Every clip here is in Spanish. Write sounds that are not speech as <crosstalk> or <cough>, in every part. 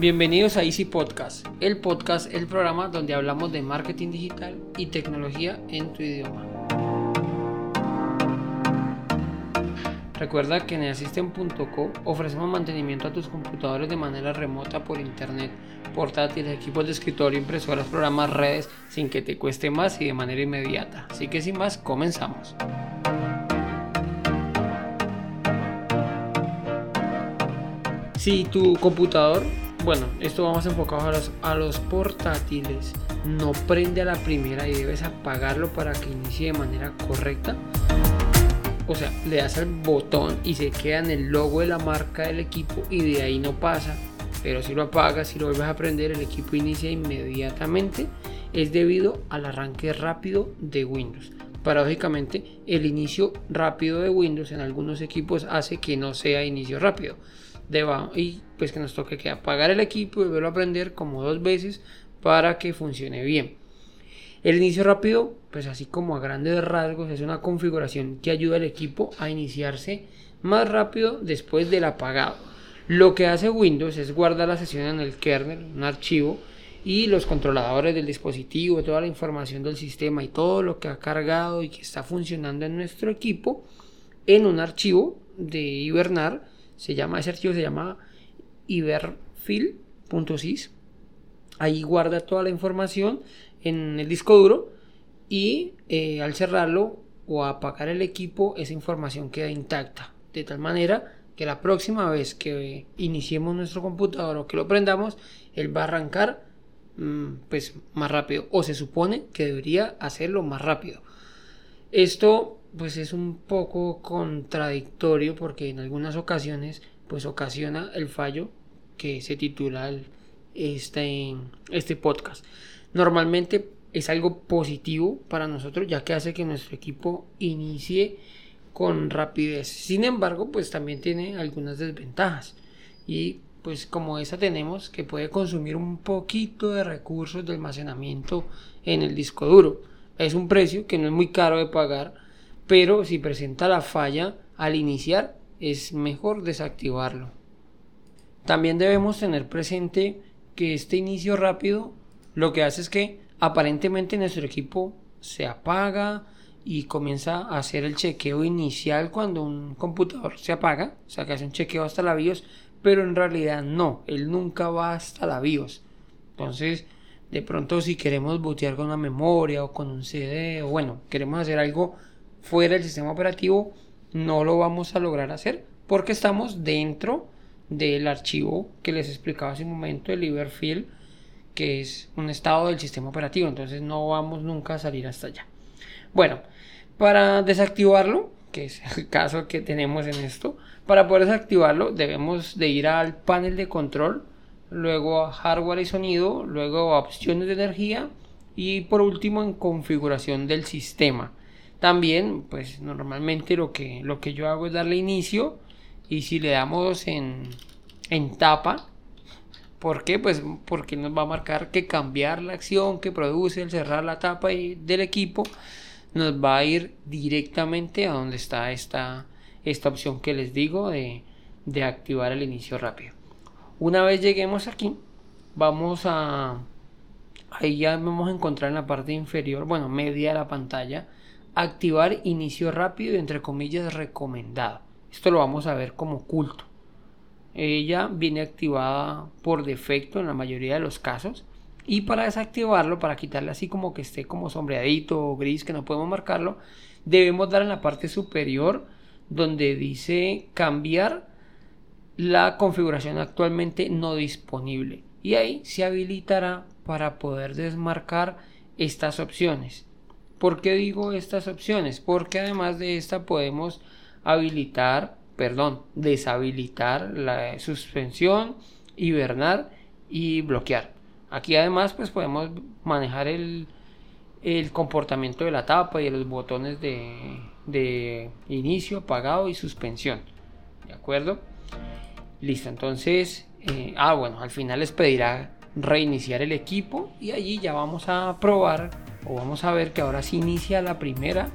Bienvenidos a Easy Podcast, el podcast, el programa donde hablamos de marketing digital y tecnología en tu idioma. Recuerda que en Assistant.co ofrecemos mantenimiento a tus computadores de manera remota por internet, portátiles, equipos de escritorio, impresoras, programas, redes, sin que te cueste más y de manera inmediata. Así que sin más, comenzamos. Si tu computador, bueno, esto vamos enfocados a los, portátiles, no prende a la primera y debes apagarlo para que inicie de manera correcta, o sea, le das al botón y se queda en el logo de la marca del equipo y de ahí no pasa. Pero si lo apagas y lo vuelves a prender, el equipo inicia inmediatamente. Es debido al arranque rápido de Windows. Paradójicamente, el inicio rápido de Windows en algunos equipos hace que no sea inicio rápido. Y pues que nos toque que apagar el equipo y volverlo a prender como dos veces para que funcione bien. El inicio rápido, pues así como a grandes rasgos, es una configuración que ayuda al equipo a iniciarse más rápido después del apagado. Lo que hace Windows es guardar la sesión en el kernel, un archivo, y los controladores del dispositivo, toda la información del sistema y todo lo que ha cargado y que está funcionando en nuestro equipo en un archivo de hibernar. Se llama, ese archivo se llama iberfil.sys. Ahí guarda toda la información en el disco duro y eh, al cerrarlo o apagar el equipo esa información queda intacta de tal manera que la próxima vez que iniciemos nuestro computador o que lo prendamos él va a arrancar mm, pues más rápido o se supone que debería hacerlo más rápido esto pues es un poco contradictorio porque en algunas ocasiones pues ocasiona el fallo que se titula este, este podcast normalmente es algo positivo para nosotros ya que hace que nuestro equipo inicie con rapidez. Sin embargo, pues también tiene algunas desventajas y pues como esa tenemos que puede consumir un poquito de recursos de almacenamiento en el disco duro. Es un precio que no es muy caro de pagar, pero si presenta la falla al iniciar es mejor desactivarlo. También debemos tener presente que este inicio rápido lo que hace es que aparentemente nuestro equipo se apaga y comienza a hacer el chequeo inicial cuando un computador se apaga, o sea que hace un chequeo hasta la BIOS, pero en realidad no, él nunca va hasta la BIOS. Entonces, de pronto si queremos bootear con una memoria o con un CD o bueno, queremos hacer algo fuera del sistema operativo, no lo vamos a lograr hacer porque estamos dentro del archivo que les explicaba hace un momento, el Liberfield que es un estado del sistema operativo, entonces no vamos nunca a salir hasta allá. Bueno, para desactivarlo, que es el <laughs> caso que tenemos en esto, para poder desactivarlo debemos de ir al panel de control, luego a hardware y sonido, luego a opciones de energía y por último en configuración del sistema. También, pues normalmente lo que, lo que yo hago es darle inicio y si le damos en, en tapa, ¿Por qué? Pues porque nos va a marcar que cambiar la acción que produce el cerrar la tapa del equipo nos va a ir directamente a donde está esta, esta opción que les digo de, de activar el inicio rápido. Una vez lleguemos aquí, vamos a... Ahí ya vamos a encontrar en la parte inferior, bueno, media de la pantalla, activar inicio rápido, entre comillas, recomendado. Esto lo vamos a ver como oculto ella viene activada por defecto en la mayoría de los casos y para desactivarlo, para quitarle así como que esté como sombreadito o gris que no podemos marcarlo, debemos dar en la parte superior donde dice cambiar la configuración actualmente no disponible y ahí se habilitará para poder desmarcar estas opciones. ¿Por qué digo estas opciones? Porque además de esta podemos habilitar perdón, deshabilitar la suspensión, hibernar y bloquear. Aquí además pues podemos manejar el, comportamiento de la tapa y de los botones de, inicio, apagado y suspensión. ¿De acuerdo? Listo, entonces, eh, ah bueno, al final les pedirá reiniciar el equipo y allí ya vamos a probar o vamos a ver que ahora sí inicia la primera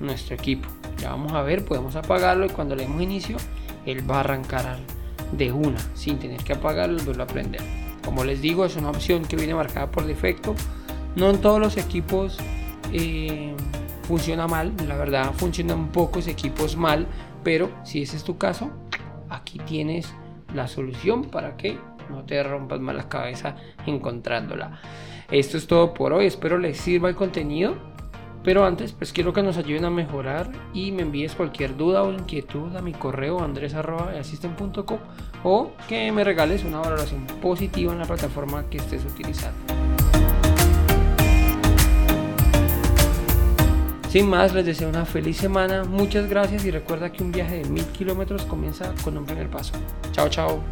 nuestro equipo. Ya vamos a ver, podemos apagarlo y cuando le demos inicio, él va a arrancar de una, sin tener que apagarlo y volverlo a prender. Como les digo, es una opción que viene marcada por defecto. No en todos los equipos eh, funciona mal, la verdad funcionan pocos equipos mal, pero si ese es tu caso, aquí tienes la solución para que no te rompas más la cabeza encontrándola. Esto es todo por hoy, espero les sirva el contenido. Pero antes, pues quiero que nos ayuden a mejorar y me envíes cualquier duda o inquietud a mi correo andres.asisten.com o que me regales una valoración positiva en la plataforma que estés utilizando. Sin más, les deseo una feliz semana, muchas gracias y recuerda que un viaje de mil kilómetros comienza con un primer paso. Chao, chao.